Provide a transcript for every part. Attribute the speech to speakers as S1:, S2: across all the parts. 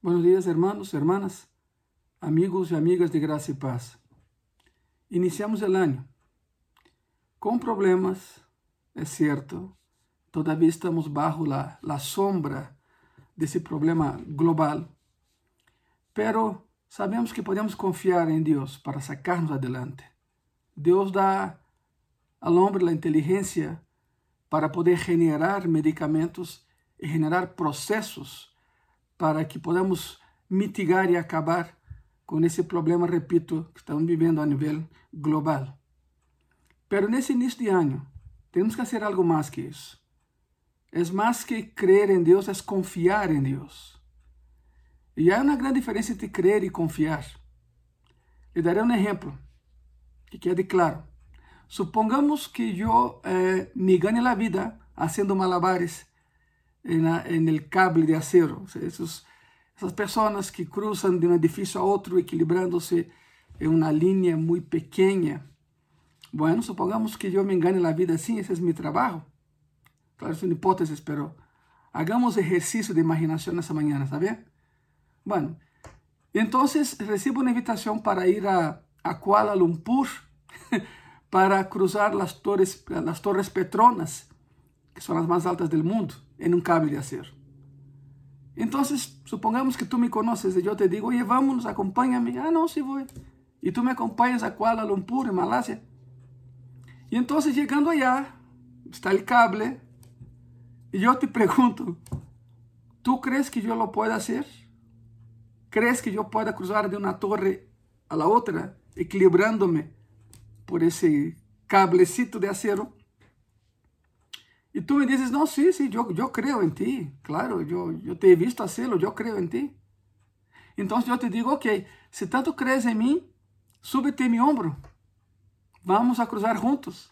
S1: Buenos días, hermanos, hermanas, amigos y amigas de gracia y paz. Iniciamos el año con problemas, es cierto, todavía estamos bajo la, la sombra de ese problema global, pero sabemos que podemos confiar en Dios para sacarnos adelante. Dios da al hombre la inteligencia para poder generar medicamentos y generar procesos para que podamos mitigar y acabar con esse problema, repito, que estamos vivendo a nível global. Pero nesse início de ano, temos que fazer algo mais que isso. É mais que crer em Deus, é confiar em Deus. E há uma grande diferença entre crer e confiar. Le darei um exemplo que quede claro. Supongamos que eu eh, me ganhe a vida haciendo malabares en, en el cable de acero. Esos, esas personas que cruzan de un edificio a otro equilibrándose en una línea muy pequeña. Bueno, supongamos que yo me engane la vida así, ese es mi trabajo. Claro, una hipótesis, pero hagamos ejercicio de imaginación esa mañana, ¿está bien? Bueno, entonces recibo una invitación para ir a, a Kuala Lumpur para cruzar las torres, las torres Petronas, que son las más altas del mundo. En un cable de acero. Entonces, supongamos que tú me conoces y yo te digo, oye, vámonos, acompáñame. Ah, no, sí voy. Y tú me acompañas a Kuala Lumpur, en Malasia. Y entonces, llegando allá, está el cable. Y yo te pregunto, ¿tú crees que yo lo puedo hacer? ¿Crees que yo pueda cruzar de una torre a la otra, equilibrándome por ese cablecito de acero? Y tú me dices, no, sí, sí, yo, yo creo en ti, claro, yo, yo te he visto hacerlo, yo creo en ti. Entonces yo te digo, ok, si tanto crees en mí, súbete en mi hombro, vamos a cruzar juntos.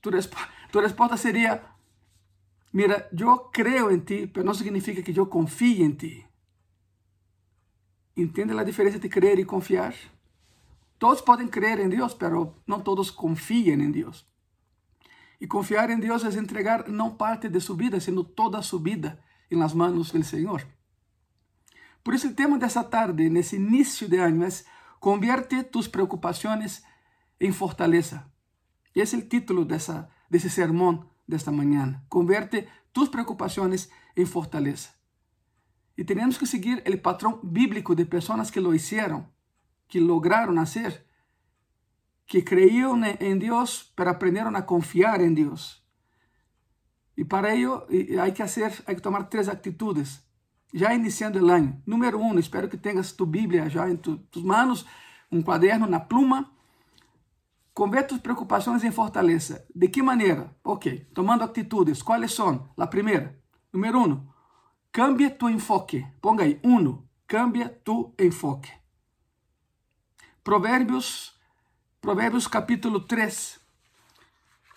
S1: Tu, resp tu respuesta sería, mira, yo creo en ti, pero no significa que yo confíe en ti. ¿Entiende la diferencia entre creer y confiar? Todos pueden creer en Dios, pero no todos confían en Dios. E confiar em Deus é entregar não parte de sua vida, sino toda sua vida em las manos do Senhor. Por isso, o tema dessa tarde, nesse início de ano, é Convierte tus preocupações em fortaleza. Esse é o título dessa, desse sermão desta manhã. Convierte tus preocupações em fortaleza. E temos que seguir o patrão bíblico de pessoas que lo hicieron, que lograram hacer que creían en Dios, pero aprendieron a confiar en Dios. Y para ello hay que hacer, hay que tomar tres actitudes, ya iniciando el año. Número uno, espero que tengas tu Biblia ya en tu, tus manos, um caderno, na pluma. Converte tus preocupações em fortaleza. ¿De que maneira? Ok, tomando atitudes. Quais são? A primeira. Número um, cambia tu enfoque. Ponga aí, uno, cambia tu enfoque. Provérbios Provérbios capítulo 3,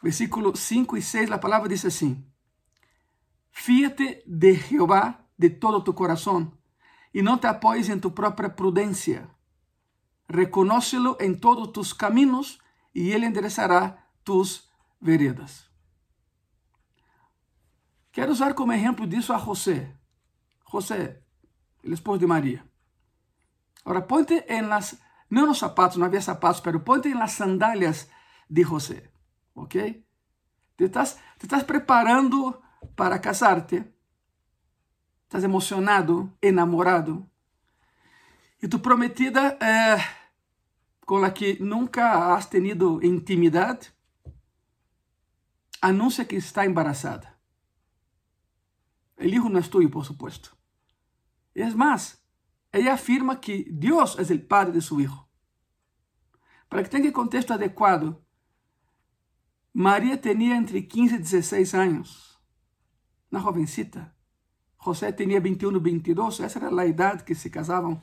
S1: versículo 5 e 6, a palavra diz assim: Fíate de Jeová de todo tu coração e não te apoies em tu própria prudência. Reconócelo em todos tus caminhos e ele enderezará tus veredas. Quero usar como exemplo disso a José. José, o esposo de Maria. Agora, ponte em las não nos sapatos, não havia sapatos, pero ponte nas sandálias de José, ¿ok? Te estás, te estás preparando para casarte, estás emocionado, enamorado, e tu prometida eh, com a que nunca has tenido intimidade, anuncia que está embarazada. El hijo no es tuyo, por supuesto. Es más, ella afirma que Dios es el padre de su hijo. Para que tenga el contexto adecuado, María tenía entre 15 y 16 años, una jovencita. José tenía 21, 22, esa era la edad que se casaban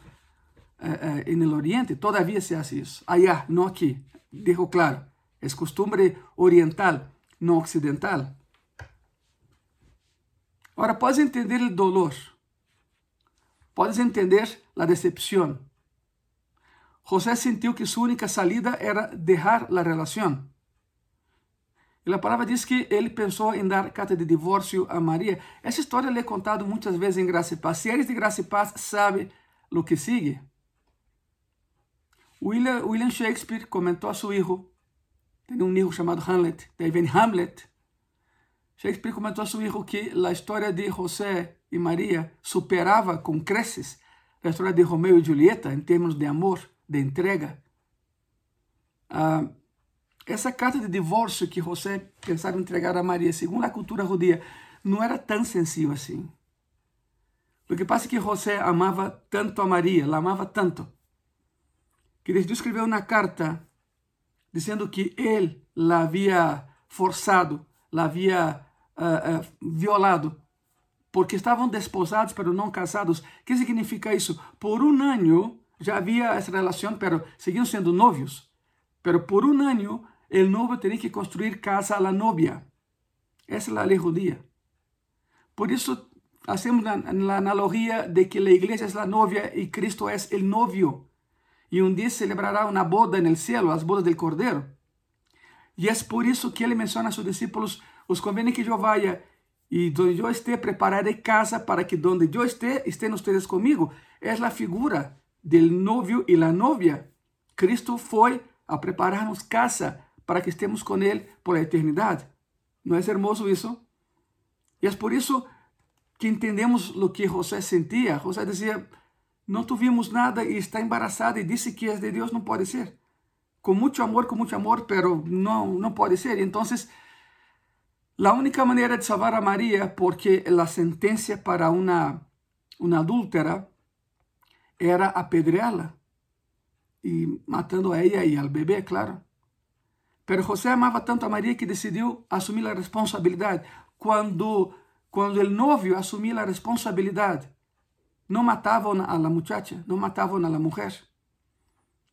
S1: eh, eh, en el Oriente. Todavía se hace eso. Allá, no aquí. Dijo claro, es costumbre oriental, no occidental. Ahora, puedes entender el dolor Podes entender a decepção. José sentiu que sua única salida era deixar a relação. E a palavra diz que ele pensou em dar carta de divórcio a Maria. Essa história lhe é contada muitas vezes em Graça e Paz. Se eres de Graça e Paz, sabe o que sigue. William, William Shakespeare comentou a seu filho, tem um filho chamado Hamlet, daí vem Hamlet. Shakespeare comentou a seu filho que a história de José e Maria superava com creces a história de Romeu e Julieta em termos de amor, de entrega. Uh, essa carta de divórcio que José pensava entregar a Maria, segundo a cultura judia, não era tão sensível assim. O que passa é que José amava tanto a Maria, ela amava tanto, que decidiu escrever uma carta dizendo que ele la havia forçado, la havia uh, uh, violado, porque estavam desposados, pero não casados. O que significa isso? Por um ano já havia essa relação, pero seguiam sendo novios. Pero por um ano el novio tenía que construir casa a la novia. Esa es la ley judía. Por eso hacemos la, analogía de que la iglesia es la novia y Cristo es el novio. Y un día celebrará una boda el cielo, las bodas del Cordero. Y es por eso que él menciona a sus discípulos, os conviene que yo vaya y donde yo esté prepararé casa para que donde yo esté estén ustedes conmigo. Es la figura del novio y la novia. Cristo fue a prepararnos casa para que estemos com Ele por a eternidade. Não é hermoso isso? E é por isso que entendemos o que José sentia. José dizia: Não tuvimos nada e está embaraçada e disse que é de Deus, não pode ser. Com muito amor, com muito amor, pero não, não pode ser. Então, a única maneira de salvar a Maria, porque a sentença para uma, uma adúltera era apedreá-la e matando a ela e ao bebê, claro. Pero José amava tanto a Maria que decidiu assumir a responsabilidade. Quando, quando o novio assumiu a responsabilidade, não matavam a la muchacha, não matavam a la mujer.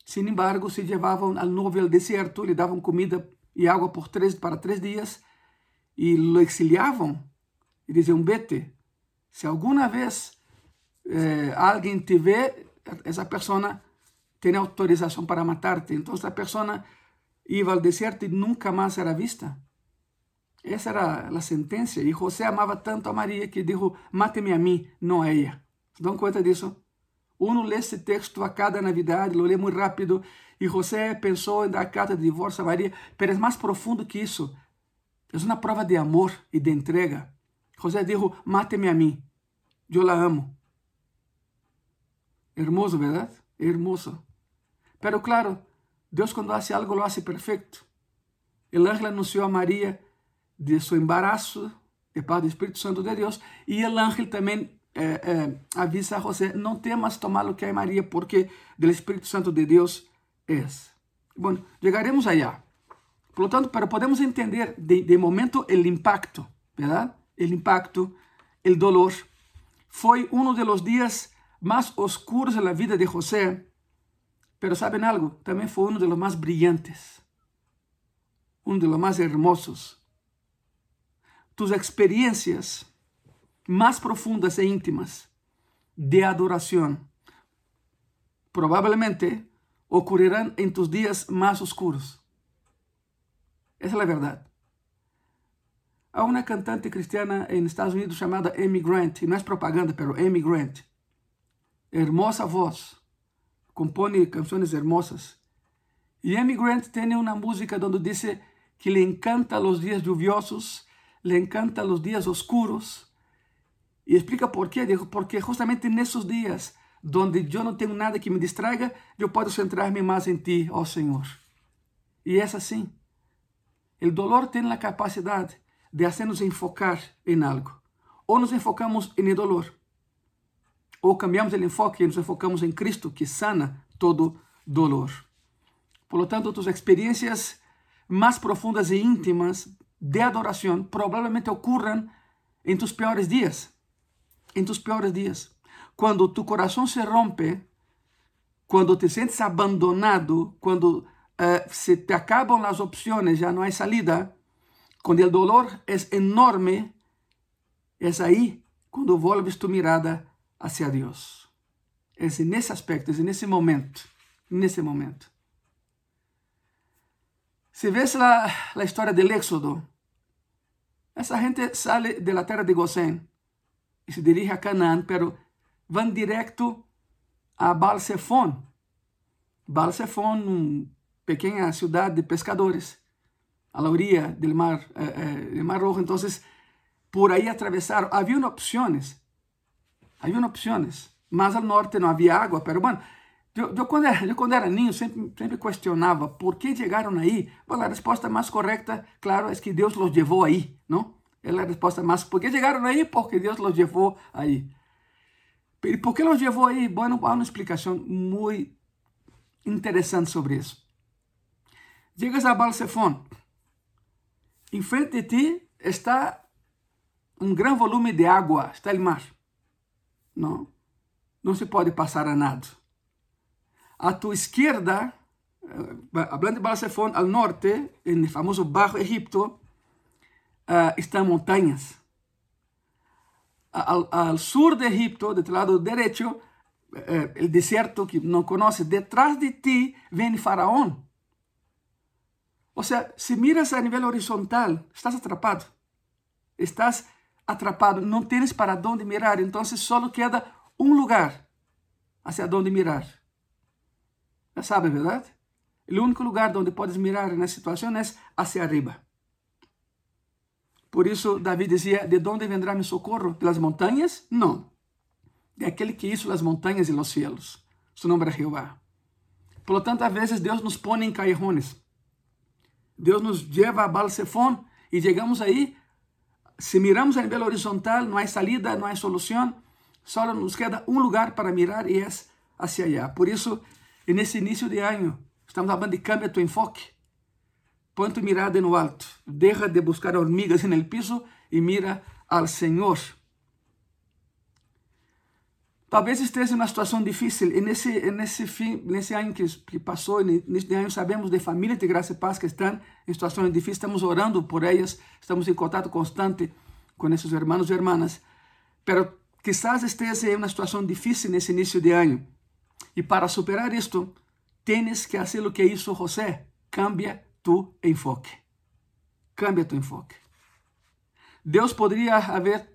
S1: Sin embargo, se levavam al novio ao deserto, lhe davam comida e água por três, para três dias e lo exiliavam e diziam: Vete, se alguma vez eh, alguém te vê, essa pessoa tem autorização para matar-te. Então, essa pessoa iba al desierto y nunca más era vista. Esa era la sentencia. Y José amaba tanto a María que dijo, máteme a mí, no a. ¿Se dan cuenta de eso? Uno lee esse texto a cada Navidad, lo lee muy rápido, e José pensou em dar carta de divórcio a Maria, mas é mais profundo que isso. É uma prova de amor e de entrega. José dijo, máteme a mim, eu la amo. Hermoso, verdade? Hermoso. Pero claro, Deus, quando hace algo, lo hace perfeito. El ángel anunció a Maria de seu embaraço de parte do Espírito Santo de Deus e o ángel também eh, eh, avisa a José: não temas tomar o que é Maria, porque do Espírito Santo de Deus é. Bom, chegaremos allá. Por lo tanto, para podemos entender de, de momento o impacto, verdade? O impacto, o dolor. Foi um dos dias mais oscuros da vida de José Pero saben algo, también fue uno de los más brillantes, uno de los más hermosos. Tus experiencias más profundas e íntimas de adoración probablemente ocurrirán en tus días más oscuros. Esa es la verdad. Há uma cantante cristiana em Estados Unidos chamada Amy Grant, e não é propaganda, pero Amy Grant. Hermosa voz compone canções hermosas. E Amy Grant tem uma música onde diz que lhe encanta os dias lluviosos, lhe encanta os dias oscuros. E explica por quê. Porque justamente nesses dias onde eu não tenho nada que me distraiga, eu posso centrar-me mais em ti, ó Senhor. E é assim. O dolor tem a capacidade de hacernos enfocar em algo. Ou nos enfocamos em el dolor, ou cambiamos o enfoque e nos enfocamos em Cristo, que sana todo dolor. Por lo tanto, tus experiências mais profundas e íntimas de adoração provavelmente ocorram em tus piores dias. Em tus piores dias. Quando tu coração se rompe, quando te sentes abandonado, quando uh, se te acabam as opções, já não há saída, quando o dolor é enorme, é aí quando volves tu mirada hacia Dios. Es en ese aspecto, es en ese momento, en ese momento. Si ves la, la historia del Éxodo, esa gente sale de la tierra de Gosén y se dirige a Canaán, pero van directo a Balsefón. Balsefón, una pequeña ciudad de pescadores, a la orilla del mar, eh, eh, del mar Rojo. Entonces, por ahí atravesaron. Había opciones, había opciones. Más al norte no había agua, pero bueno, eu, eu, quando era, eu, quando era niño, sempre, sempre questionava por que chegaram aí. Bueno, a resposta mais correta, claro, é que Deus os levou aí, não? É a resposta mais. Por que chegaram aí? Porque Deus os levou aí. E por que os levou aí? Bueno, há uma explicação muito interessante sobre isso. Chegas a Balsefon. Em frente de ti está um grande volume de água, está o mar. Não? Não se pode passar a nado. A tu izquierda, hablando de Balsefón, al norte, el famoso Bajo Egipto, uh, están montañas. Al, al, sur de Egipto, del lado derecho, uh, el desierto que no conoces, detrás de ti viene Faraón. O sea, si miras a nivel horizontal, estás atrapado. Estás atrapado, no tienes para dónde mirar, entonces solo queda un lugar hacia dónde mirar. Já sabe, verdade? O único lugar onde podes mirar nessa situação é hacia arriba. Por isso, Davi dizia: De onde vendrá meu socorro? De las montanhas? Não. De aquele que hizo as montanhas e os cielos. Su nome é Jeová. Por lo tanto, a vezes Deus nos põe em callejones. Deus nos lleva a Balsefón e chegamos aí. Se miramos a nível horizontal, não há salida, não há solução. Só nos queda um lugar para mirar e é hacia allá. Por isso, nesse início de ano, estamos falando de cambia tu enfoque. Põe tu mirada no alto. Deja de buscar hormigas no piso e mira ao Senhor. Talvez esteja em uma situação difícil. E nesse, nesse, fim, nesse ano que, que passou, nesse ano, sabemos de famílias de graça e paz que estão em situações difíceis. Estamos orando por elas. Estamos em contato constante com esses irmãos e irmãs. Mas quizás esteja em uma situação difícil nesse início de ano. E para superar isto, tienes que fazer o que hizo José. Cambia tu enfoque. Cambia tu enfoque. Deus poderia haver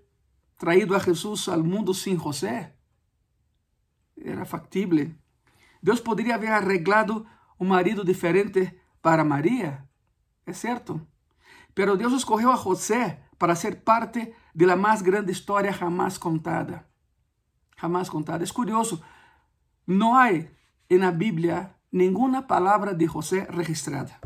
S1: traído a Jesus ao mundo sem José. Era factível. Deus poderia haver arreglado um marido diferente para Maria. É certo. Pero Deus escolheu a José para ser parte de la mais grande história jamás contada. Jamás contada. É curioso, no hay en la Biblia ninguna palabra de José registrada.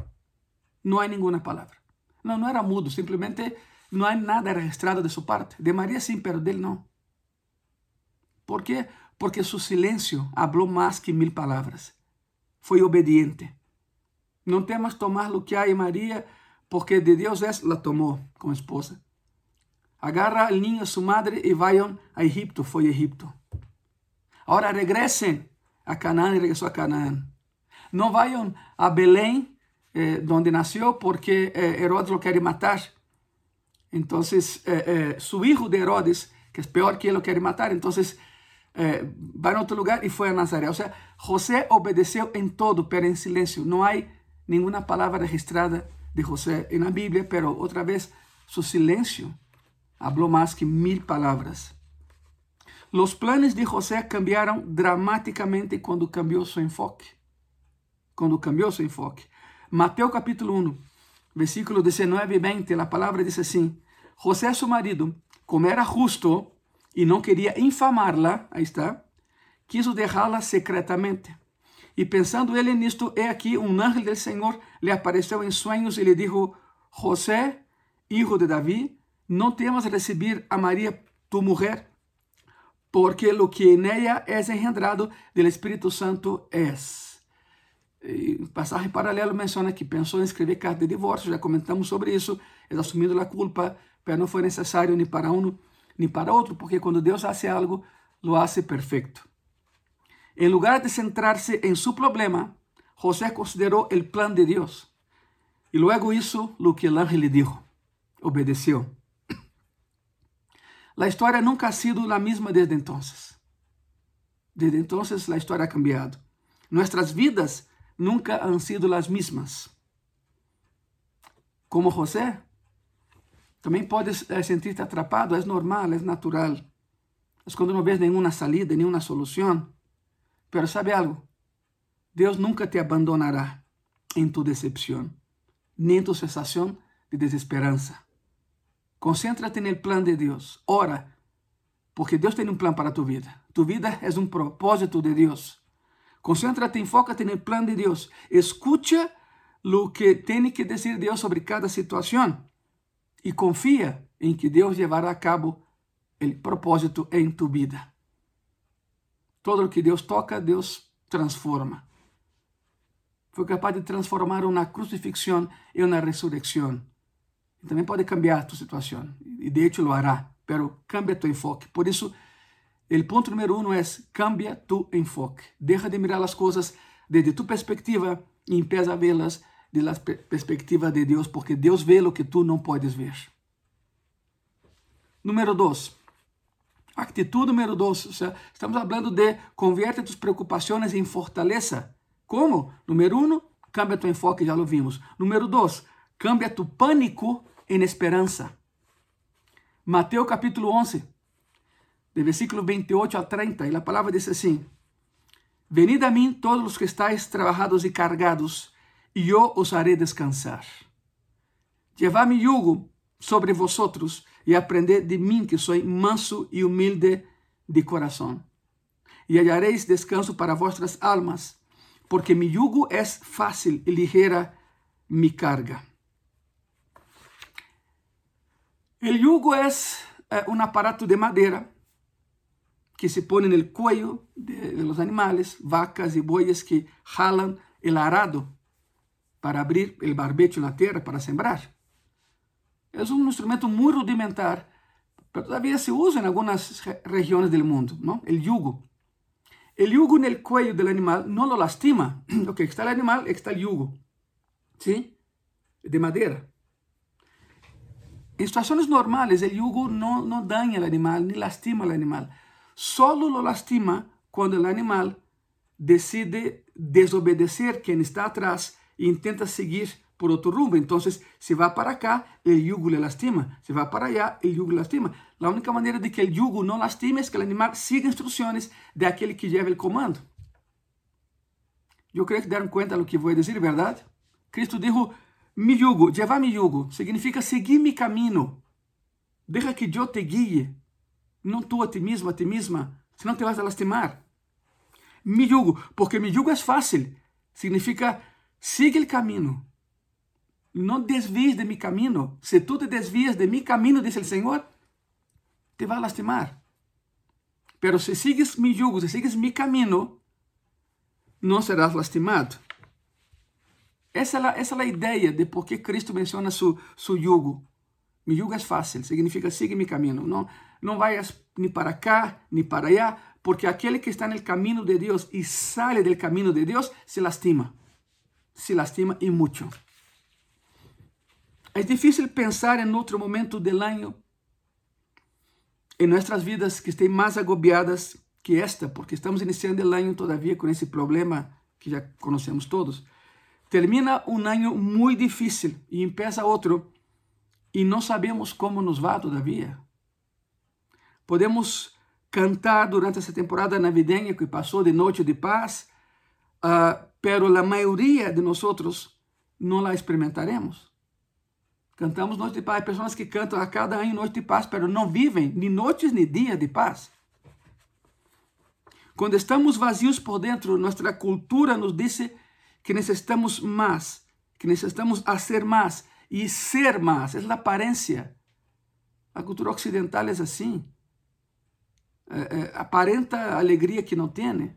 S1: No hay ninguna palabra. No, no era mudo, simplemente no hay nada registrado de su parte. De María sí, pero de él no. ¿Por qué? Porque su silencio habló más que mil palabras. Fue obediente. No temas tomar lo que hay María, porque de Dios es, la tomó como esposa. Agarra al niño a su madre y vayan a Egipto. Fue Egipto. Ahora regresen a Canaã e regressou a Canaã. Não vayam a Belém, eh, onde nasceu, porque eh, Herodes o quer matar. Então, eh, su hijo de Herodes, que é pior que ele, o quer matar. Então, eh, vai a outro lugar e foi a Nazaré. Ou seja, José obedeceu em todo, pero em silêncio. Não há nenhuma palavra registrada de José na Bíblia, pero outra vez, su silêncio falou mais que mil palavras. Los planes de José cambiaron dramáticamente cuando cambió su enfoque. Cuando cambió su enfoque. Mateo capítulo 1, versículo 19 y 20, la palabra dice así, José su marido, como era justo y no quería infamarla, ahí está, quiso dejarla secretamente. Y pensando él en esto, he aquí un ángel del Señor le apareció en sueños y le dijo, José, hijo de David, no temas recibir a María, tu mujer, porque lo que en es engendrado del Espíritu Santo. E pasaje paralelo menciona que pensou em escrever carta de divórcio, já comentamos sobre isso, ele assumindo a culpa, mas não foi necessário nem para um nem para outro, porque quando Deus hace algo, lo hace perfeito. Em lugar de centrar-se em seu problema, José considerou o plan de Deus. E luego hizo lo que el ángel le dijo. Obedeceu. La historia nunca ha sido la misma desde entonces. Desde entonces la historia ha cambiado. Nuestras vidas nunca han sido las mismas. como José. Também podes é, sentir-te atrapado, é normal, é natural. É quando não vês nenhuma saída, nenhuma solução. Pero sabe algo? Deus nunca te abandonará em tu decepção, nem em tu sensação de desesperança. Concéntrate no plano de Deus. Ora, porque Deus tem um plano para tu vida. Tu vida é um propósito de Deus. Concéntrate, enfócate no plano de Deus. Escucha o que tem que dizer Deus sobre cada situação e confia em que Deus levará a cabo o propósito em tu vida. Todo o que Deus toca, Deus transforma. Foi capaz de transformar uma crucifixão em uma ressurreição. Também pode cambiar tu situação, e de hecho lo hará, pero cambia tu enfoque. Por isso, o ponto número um é cambia tu enfoque. Deja de mirar as coisas desde tu perspectiva e empieza a vê-las de la perspectiva de Deus, porque Deus vê o que tu não podes ver. Número dois. Actitud número dois. O sea, estamos falando de convierte tus preocupações em fortaleza. Como? Número um, cambia tu enfoque, já lo vimos. Número dois, cambia tu pânico em esperança. Mateus capítulo 11, de versículo 28 a 30, e a palavra diz assim: Venid a mim todos os que estáis trabalhados e cargados, e eu os haré descansar. Llevad mi yugo sobre vosotros e aprended de mim, que sou manso e humilde de coração. E hallaréis descanso para vuestras almas, porque mi yugo é fácil e ligera mi carga. El yugo é eh, um aparato de madeira que se põe no cuello de, de los animales, vacas e bois que jalam el arado para abrir o barbecho na terra para sembrar. É um instrumento muito rudimentar, mas todavía se usa em algumas regiões do mundo, não? O yugo. O yugo no cuello do animal não lo lastima. Ok, está o animal, está o yugo. ¿Sí? De madeira. Em situações normais, o yugo não, não daña o animal, nem lastima o animal. Solo lo lastima quando o animal decide desobedecer quem está atrás e intenta seguir por outro rumbo. Então, se vai para cá, o yugo le lastima. Se vai para allá, o yugo lastima. A única maneira de que o yugo não lastime é que o animal siga instruções de aquele que leva o comando. Eu creio que deram conta do que vou dizer, verdade? Cristo disse: Mi yugo, llevar mi yugo, significa seguir mi caminho. Deja que eu te guie. Não tu a ti mesmo, a ti mesma, senão te vas a lastimar. Mi yugo, porque mi yugo é fácil. Significa Siga o caminho. Não desvies de mi caminho. Se tu te desvias de mi caminho, diz o Senhor, te vai lastimar. Pero se sigues mi jugo, se sigues mi caminho, não serás lastimado. Essa é, a, essa a de por que Cristo menciona su, su jugo. Mi jugo é fácil, significa siga mi caminho. Não, não vayas ni para cá, ni para allá, porque aquele que está no caminho de Deus e sale del caminho de Deus se lastima se lastima e muito. É difícil pensar em outro momento do ano em nossas vidas que estejam mais agobiadas que esta, porque estamos iniciando o ano todavia com esse problema que já conhecemos todos. Termina um ano muito difícil e empieza outro e não sabemos como nos vai todavia. Podemos cantar durante essa temporada navideña que passou de noite de paz, uh, pero la mayoría de nosotros no la experimentaremos. Cantamos Noite de Paz, pessoas que cantam a cada ano Noite de Paz, pero não vivem ni noites ni dias de paz. Quando estamos vazios por dentro, nossa cultura nos diz que necessitamos mais, que necessitamos fazer mais e ser mais. É a aparência. A cultura ocidental é assim. É, é, aparenta alegria que não tem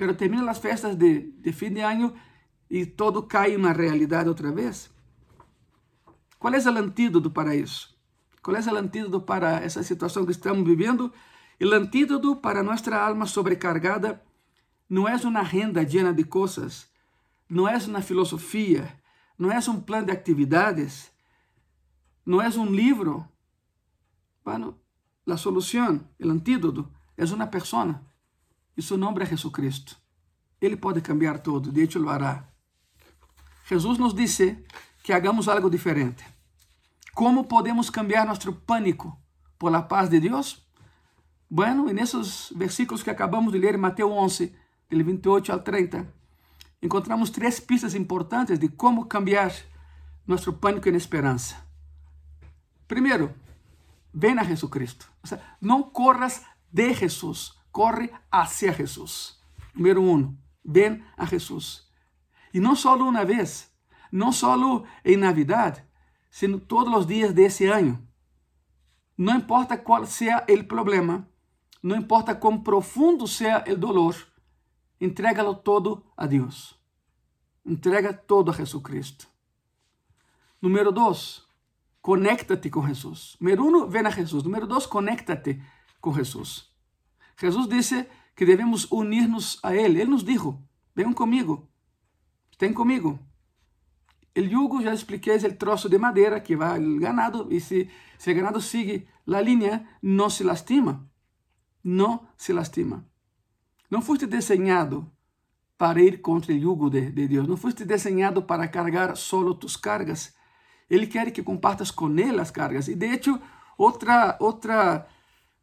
S1: pero termina as festas de, de fim de ano e todo cai na realidade outra vez. Qual é o antídoto para isso? Qual é o antídoto para essa situação que estamos vivendo? O antídoto para nossa alma sobrecargada não é uma renda llena de coisas, não é uma filosofia, não é um plano de atividades, não é um livro. Bueno, a solução, o antídoto, é uma pessoa. Seu nome é Jesus Ele pode cambiar tudo, de hecho lo hará. Jesus nos disse que hagamos algo diferente. ¿Cómo podemos cambiar nuestro pánico por la paz de Dios? Bueno, en esos versículos que acabamos de leer, Mateo 11, del 28 al 30, encontramos tres pistas importantes de cómo cambiar nuestro pánico en esperanza. Primero, ven a Jesucristo. O sea, no corras de Jesús, corre hacia Jesús. Número uno, ven a Jesús. Y no solo una vez, no solo en Navidad, sino todos los días de ese año. No importa cuál sea el problema, no importa cuán profundo sea el dolor, entrégalo todo a Dios. Entrega todo a Jesucristo. Número dos, conéctate com Jesus. Número um, ven a Jesus. Número dois, conéctate com Jesus. Jesus disse que devemos unir-nos a Ele. Ele nos dijo, venham comigo, estén comigo. O yugo, já expliquei, é o troço de madeira que vai ao ganado e se, o ganado sigue a linha, não se lastima. Não se lastima. Não foste desenhado para ir contra o yugo de, de Deus. Não foste desenhado para carregar solo tus cargas. Ele quer que compartas com ele as cargas. E, de hecho, outra, outra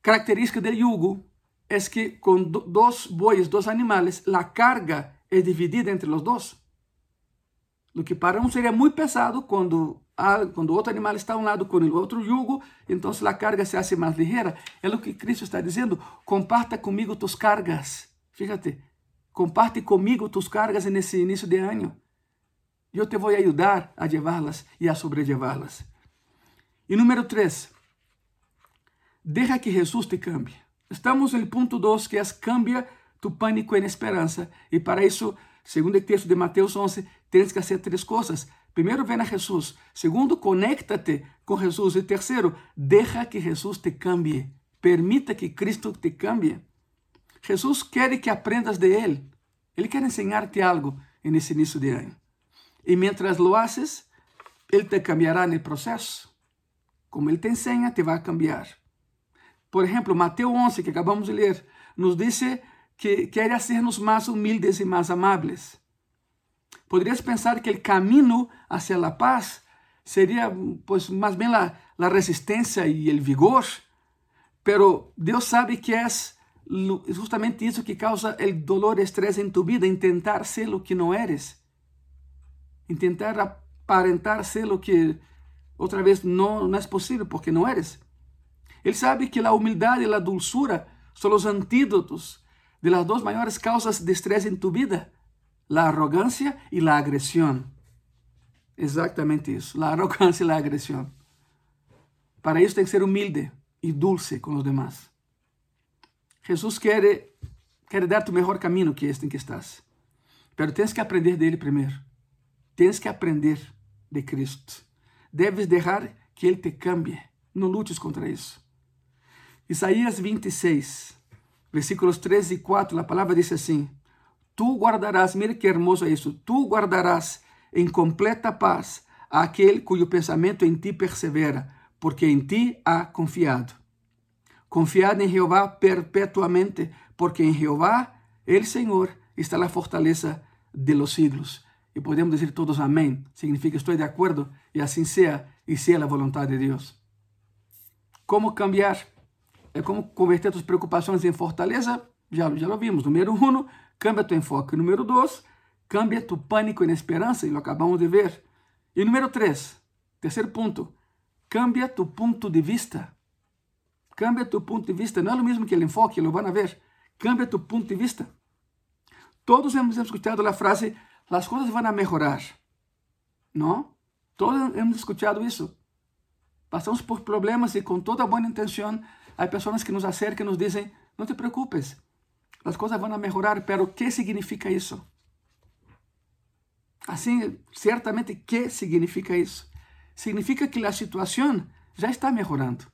S1: característica do yugo é que com dois bois, dois animais, a carga é dividida entre os dois. O que para um seria muito pesado quando quando outro animal está a um lado com o outro yugo, então a carga se hace mais ligeira. É o que Cristo está dizendo: comparta comigo tus cargas. Fíjate, comparte comigo tus cargas nesse início de ano. Eu te vou ajudar a levá-las e a sobrelevá-las. E número 3, deja que Jesus te cambie. Estamos no ponto 2, que é cambia tu pânico em esperança. E para isso, segundo o texto de Mateus 11, tens que fazer três coisas. Primeiro, vem a Jesus. Segundo, conecta-te com Jesus. E terceiro, deja que Jesus te cambie. Permita que Cristo te cambie. Jesus quer que aprendas de Ele. Ele quer ensinar-te algo nesse início de ano. E mientras lo haces, Ele te cambiará no processo. Como Ele te ensina, te vai cambiar. Por exemplo, Mateus 11, que acabamos de ler, nos diz que quer hacernos mais humildes e mais amáveis. Poderias pensar que o caminho hacia a paz seria, pues, mais bem a, resistência e o vigor, pero Deus sabe que é justamente isso que causa o dolor e estresse em tu vida, intentar ser o que não eres intentar aparentar ser lo que outra vez não é possível, porque não eres. Ele sabe que a humildade e a dulzura são os antídotos de las duas maiores causas de estresse em tu vida, a arrogância e a agressão. Exatamente isso, a arrogância e a agressão. Para isso tem que ser humilde e dulce com os demais. Jesus quer, quer dar-te o melhor caminho que este em que estás. Pero tens que aprender dele primeiro. Tens que aprender de Cristo. Deves deixar que Ele te cambie. Não lutes contra isso. Isaías 26, versículos 3 e 4, a palavra diz assim: Tu guardarás, mira que hermoso é isso, tu guardarás em completa paz aquele cujo pensamento em ti persevera, porque em ti ha confiado. Confiad em Jeová perpetuamente, porque em Jeová, el Senhor, está a fortaleza de los siglos. E podemos dizer todos amém. Significa estou de acordo e assim seja e seja a vontade de Deus. Como cambiar? É como converter tus preocupações em fortaleza? Já, já lo vimos. Número um, cambia tu enfoque. Número dois, cambia tu pânico em esperança, e lo acabamos de ver. E número três, terceiro ponto, cambia tu ponto de vista. Cambia tu ponto de vista. Não é o mesmo que o enfoque, lo van a ver. Cambia tu ponto de vista. Todos hemos escuchado a frase las cosas van a mejorar. ¿No? Todos hemos escuchado eso. Passamos por problemas e com toda boa intenção, há pessoas que nos acercam e nos dizem: não te preocupes, as coisas vão a melhorar, pero que significa isso? Assim, certamente, que significa isso? Significa que a situação já está melhorando.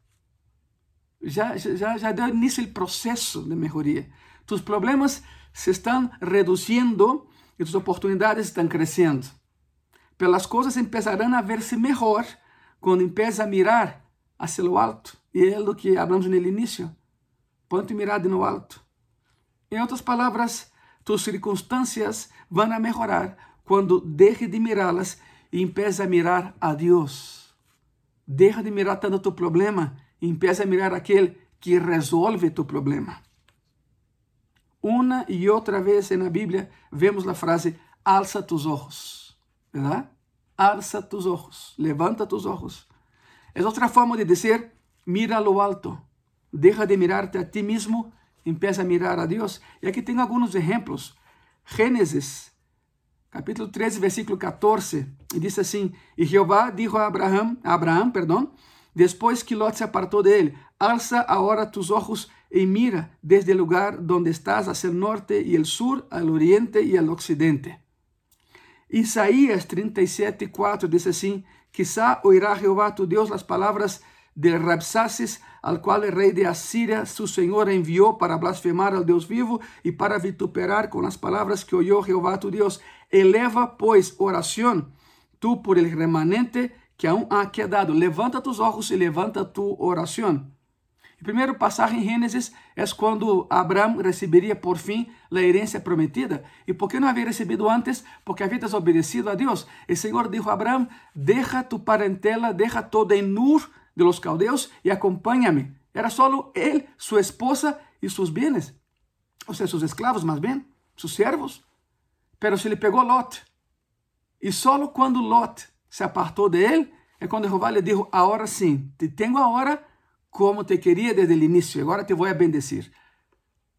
S1: Já, já, já deu início o processo de melhoria. Tus problemas se estão reduzindo e tus oportunidades estão crescendo. Pelas coisas empezarão a ver-se melhor quando empieza a mirar hacia o alto. E é do que hablamos no início. Ponte mirada no alto. Em outras palavras, tus circunstâncias vão a melhorar quando deixe de mirá-las e empieza a mirar a Deus. Deja de mirar tanto tu problema e empieza a mirar aquele que resolve tu problema. Uma e outra vez na Bíblia vemos a frase alça tus ojos, ¿verdad? Alça tus ojos, levanta tus ojos. É outra forma de dizer mira lo alto. Deja de mirarte a ti mismo, empieza a mirar a Deus. E aqui tenho alguns exemplos. Gênesis, capítulo 13, versículo 14, e diz assim: E Jeová dijo a Abraão, a Abraão, perdão, depois que Lot se apartou dele: Alza agora tus ojos e mira desde o lugar donde estás hacia el norte y el sur, al oriente y al occidente. Isaías 37, 4 diz assim: Quizá oirá Jeová tu Deus as palavras de Rabsaces, al cual el rey de Asiria, su señor, envió para blasfemar al Dios vivo y para vituperar con las palabras que oyó Jehová tu Dios. Eleva, pues, oración, tú por el remanente que aún ha quedado. Levanta tus ojos y levanta tu oración. O primeiro passagem em Gênesis é quando Abraão receberia por fim a herência prometida. E por que não havia recebido antes? Porque havia desobedecido a Deus. O Senhor disse a Abraão: Deja tu parentela, deja todo em Nur de los caldeos e acompanha-me. Era só ele, sua esposa e seus bens, ou seja, seus escravos, mais bem, seus servos. Pero se ele pegou Lot. E só quando Lot se apartou de ele, é quando Jeová lhe disse: Agora sim, te tenho agora como te queria desde o início, agora te vou a bendecir.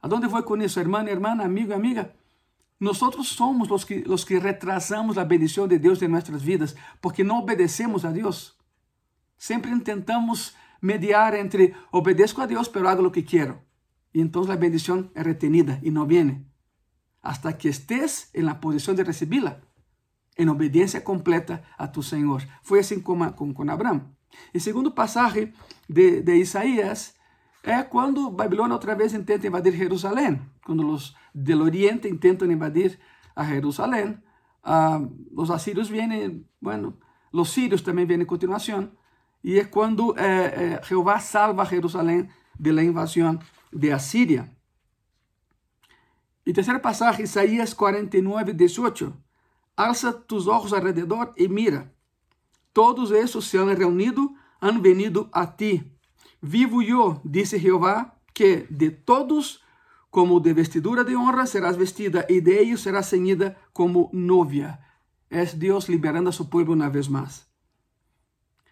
S1: Aonde vou com isso, irmã, irmã, amigo, amiga? Nós somos os que, os que retrasamos a bendição de Deus em nossas vidas, porque não obedecemos a Deus. Sempre tentamos mediar entre obedeço a Deus, pero hago o que quero. E então a bendição é retenida e não vem. Hasta que estés en la posição de recebê-la, em obediência completa a tu Senhor. Foi assim com, com, com Abraão. E segundo passagem de, de Isaías é quando Babilônia outra vez tenta invadir Jerusalém. Quando os do Oriente tentam invadir a Jerusalém, uh, os assírios vêm, bueno, os sírios também vêm em continuação. E é quando eh, eh, Jeová salva Jerusalém da invasão de Assíria. E terceira passagem, Isaías 49, 18. Alça tus ojos alrededor e mira. Todos esses se han reunido, han venido a ti. Vivo eu, disse Jeová, que de todos, como de vestidura de honra, serás vestida, e de ellos serás ceñida como novia. É Deus liberando a seu povo uma vez mais.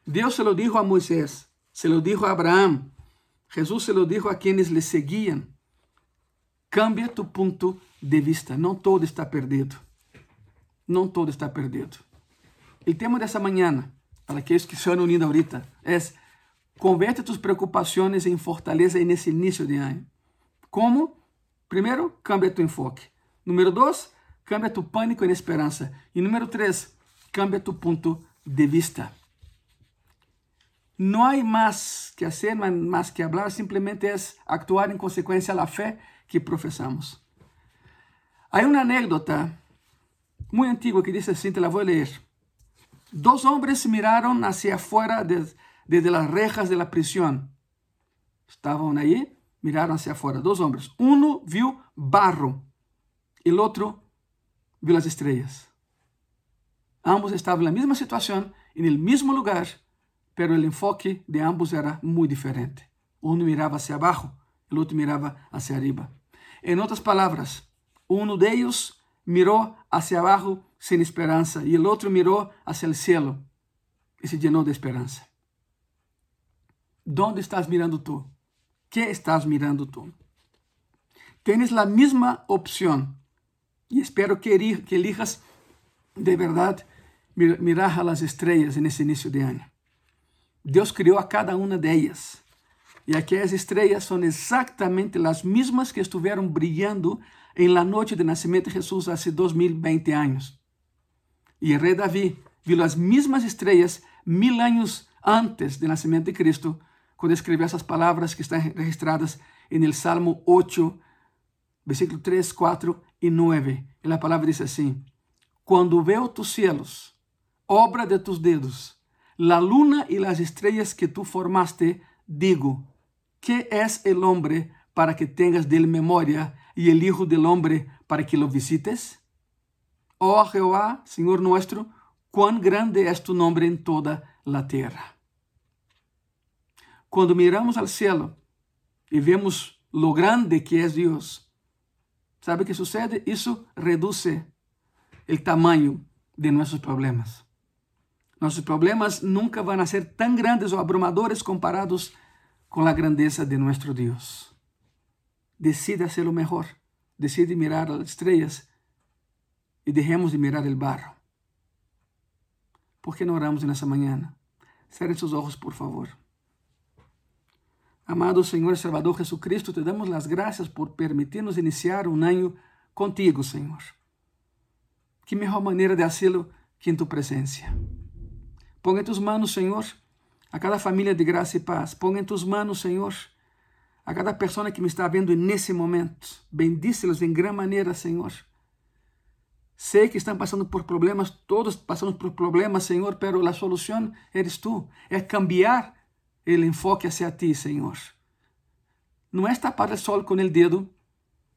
S1: Deus se lo dijo a Moisés, se lo dijo a Abraão, Jesus se lo dijo a quienes le seguían. Cambia tu ponto de vista. Não todo está perdido. Não todo está perdido. O tema dessa manhã, para aqueles que se han unido ahorita, é converte tus preocupações em fortaleza nesse início de ano. Como? Primeiro, cambia tu enfoque. Número dois, cambia tu pânico em esperança. E número três, cambia tu ponto de vista. Não há mais que fazer, não há mais que falar, simplesmente é actuar em consequência da fé que professamos. Há uma anécdota muito antiga que diz assim, te la vou ler. Dos hombres miraron hacia afuera de, desde las rejas de la prisión. Estaban ahí, miraron hacia afuera. Dos hombres. Uno vio barro, el otro vio las estrellas. Ambos estaban en la misma situación, en el mismo lugar, pero el enfoque de ambos era muy diferente. Uno miraba hacia abajo, el otro miraba hacia arriba. En otras palabras, uno de ellos mirou hacia abaixo sem esperança e o outro mirou hacia o cielo e se llenou de esperança. ¿Dónde estás mirando tú? ¿Qué estás mirando tú? Tienes la misma opción y espero que elijas de verdad mirar a las estrellas en ese inicio de año. Dios criou a cada uma de ellas. E aquelas estrelas são exatamente as mesmas que estiveram brilhando em la noite de nascimento de Jesus há 2020 anos. E o rei Davi viu as mesmas estrelas mil anos antes do nascimento de Cristo, quando escreveu essas palavras que estão registradas no Salmo 8, versículo 3, 4 e 9. E a palavra diz assim: Quando veo tus cielos, obra de tus dedos, la luna e las estrelas que tu formaste, digo, que es el hombre para que tengas de él memoria y el Hijo del Hombre para que lo visites? Oh Jehová, Señor nuestro, cuán grande es tu nombre en toda la tierra. Cuando miramos al cielo y vemos lo grande que es Dios, ¿sabe qué sucede? Eso reduce el tamaño de nuestros problemas. Nuestros problemas nunca a ser tan grandes o abrumadores comparados con la grandeza de nuestro Dios. Decide hacerlo mejor. Decide mirar las estrellas y dejemos de mirar el barro. ¿Por qué no oramos en esa mañana? Sus ojos, por favor. Amado Senhor Salvador Jesucristo, te damos las gracias por permitirnos iniciar un año contigo, Senhor. Que mejor manera de hacerlo que en tu presencia. Ponga en tus manos, Senhor, a cada família de graça e paz. Ponga em tus manos, Senhor, a cada pessoa que me está vendo nesse momento. Bendícelos em grande maneira, Senhor. Sei que estão passando por problemas, todos passamos por problemas, Senhor, pero a solução eres tu. É cambiar o enfoque hacia ti, Senhor. Não é tapar o sol com o dedo,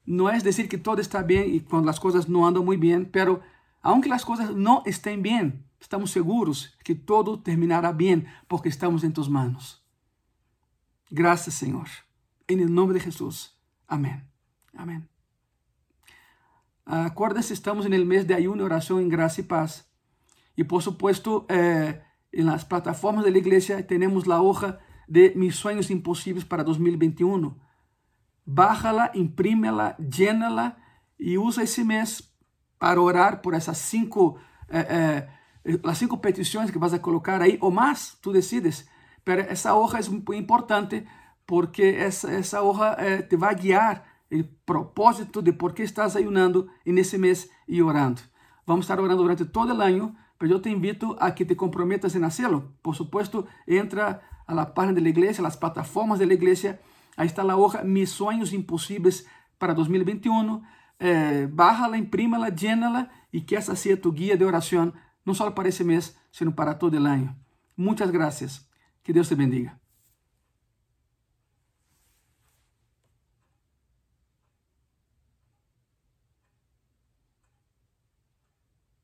S1: não é dizer que todo está bem e quando as coisas não andam muito bem, pero aunque as coisas não estén bem, Estamos seguros que todo terminará bem, porque estamos em tus manos. Graças, Senhor. Em nome de Jesus. Amém. Amém. Acuérdense, estamos no mês de ayuno, oração em graça e paz. E, por supuesto, eh, en las plataformas de la iglesia tenemos la hoja de mis sueños imposibles para 2021. Bájala, imprímela, llénala e usa esse mês para orar por essas cinco eh, eh, as cinco petições que vas a colocar aí, ou mais, tu decides. Pero essa hoja é importante porque essa, essa hoja eh, te vai guiar o propósito de por que estás ayunando nesse mês e orando. Vamos estar orando durante todo o ano, mas eu te invito a que te comprometas em hacerlo. Por supuesto, entra a la página da igreja, las plataformas da igreja, aí está a hoja Mis Sueños Impossíveis para 2021. Eh, bájala, imprímala, llénala e que essa seja tu guia de oração não só para esse mês, sino para todo o ano. Muitas graças. Que Deus te bendiga.